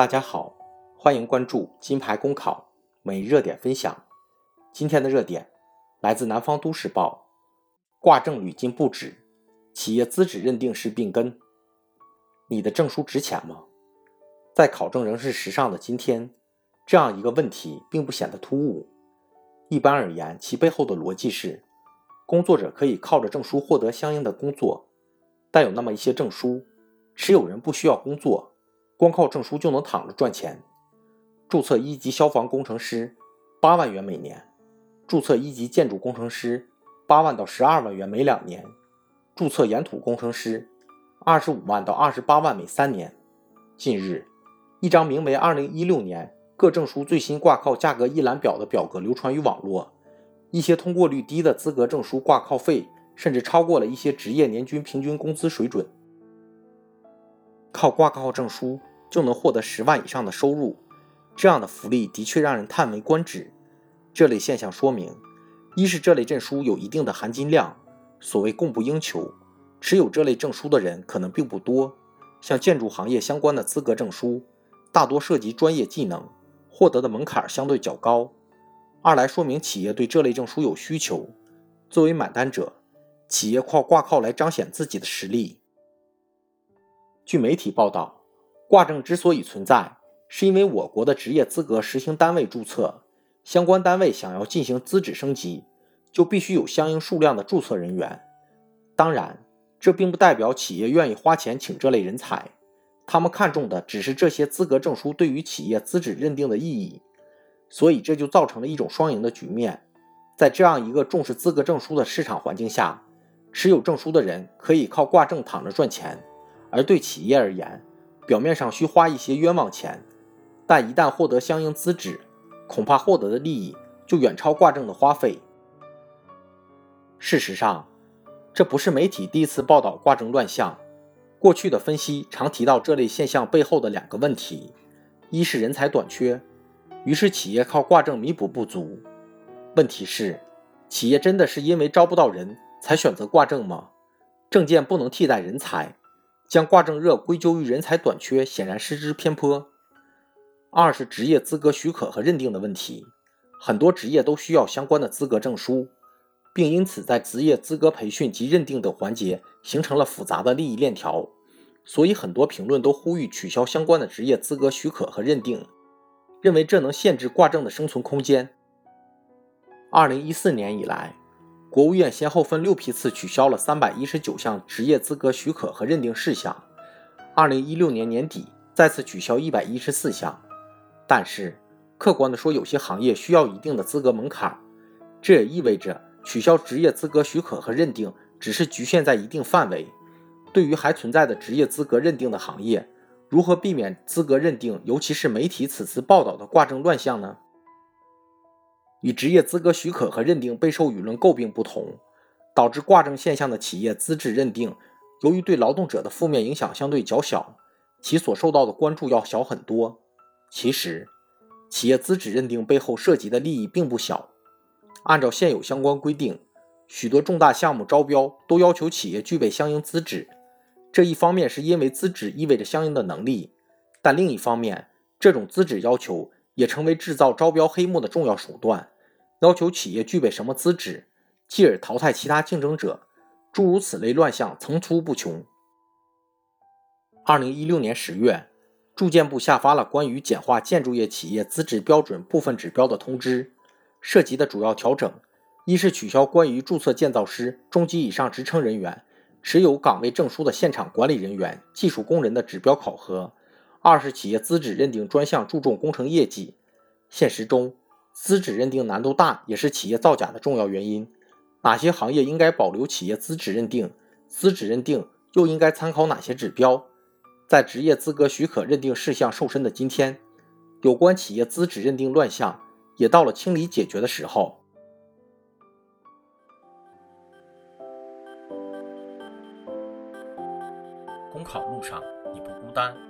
大家好，欢迎关注金牌公考每日热点分享。今天的热点来自南方都市报，挂证屡禁不止，企业资质认定是病根。你的证书值钱吗？在考证仍是时尚的今天，这样一个问题并不显得突兀。一般而言，其背后的逻辑是，工作者可以靠着证书获得相应的工作，但有那么一些证书，持有人不需要工作。光靠证书就能躺着赚钱？注册一级消防工程师，八万元每年；注册一级建筑工程师，八万到十二万元每两年；注册岩土工程师，二十五万到二十八万每三年。近日，一张名为《二零一六年各证书最新挂靠价格一览表》的表格流传于网络。一些通过率低的资格证书挂靠费，甚至超过了一些职业年均平均工资水准。靠挂靠证书。就能获得十万以上的收入，这样的福利的确让人叹为观止。这类现象说明，一是这类证书有一定的含金量，所谓供不应求，持有这类证书的人可能并不多。像建筑行业相关的资格证书，大多涉及专业技能，获得的门槛相对较高。二来说明企业对这类证书有需求，作为买单者，企业靠挂靠来彰显自己的实力。据媒体报道。挂证之所以存在，是因为我国的职业资格实行单位注册，相关单位想要进行资质升级，就必须有相应数量的注册人员。当然，这并不代表企业愿意花钱请这类人才，他们看重的只是这些资格证书对于企业资质认定的意义。所以，这就造成了一种双赢的局面。在这样一个重视资格证书的市场环境下，持有证书的人可以靠挂证躺着赚钱，而对企业而言，表面上需花一些冤枉钱，但一旦获得相应资质，恐怕获得的利益就远超挂证的花费。事实上，这不是媒体第一次报道挂证乱象，过去的分析常提到这类现象背后的两个问题：一是人才短缺，于是企业靠挂证弥补不足。问题是，企业真的是因为招不到人才选择挂证吗？证件不能替代人才。将挂证热归咎于人才短缺，显然失之偏颇。二是职业资格许可和认定的问题，很多职业都需要相关的资格证书，并因此在职业资格培训及认定等环节形成了复杂的利益链条，所以很多评论都呼吁取消相关的职业资格许可和认定，认为这能限制挂证的生存空间。二零一四年以来。国务院先后分六批次取消了三百一十九项职业资格许可和认定事项，二零一六年年底再次取消一百一十四项。但是，客观的说，有些行业需要一定的资格门槛，这也意味着取消职业资格许可和认定只是局限在一定范围。对于还存在的职业资格认定的行业，如何避免资格认定，尤其是媒体此次报道的挂证乱象呢？与职业资格许可和认定备受舆论诟病不同，导致挂证现象的企业资质认定，由于对劳动者的负面影响相对较小，其所受到的关注要小很多。其实，企业资质认定背后涉及的利益并不小。按照现有相关规定，许多重大项目招标都要求企业具备相应资质。这一方面是因为资质意味着相应的能力，但另一方面，这种资质要求。也成为制造招标黑幕的重要手段，要求企业具备什么资质，继而淘汰其他竞争者，诸如此类乱象层出不穷。二零一六年十月，住建部下发了关于简化建筑业企业资质标准部分指标的通知，涉及的主要调整，一是取消关于注册建造师、中级以上职称人员、持有岗位证书的现场管理人员、技术工人的指标考核。二是企业资质认定专项注重工程业绩，现实中资质认定难度大，也是企业造假的重要原因。哪些行业应该保留企业资质认定？资质认定又应该参考哪些指标？在职业资格许可认定事项瘦身的今天，有关企业资质认定乱象也到了清理解决的时候。公考路上你不孤单。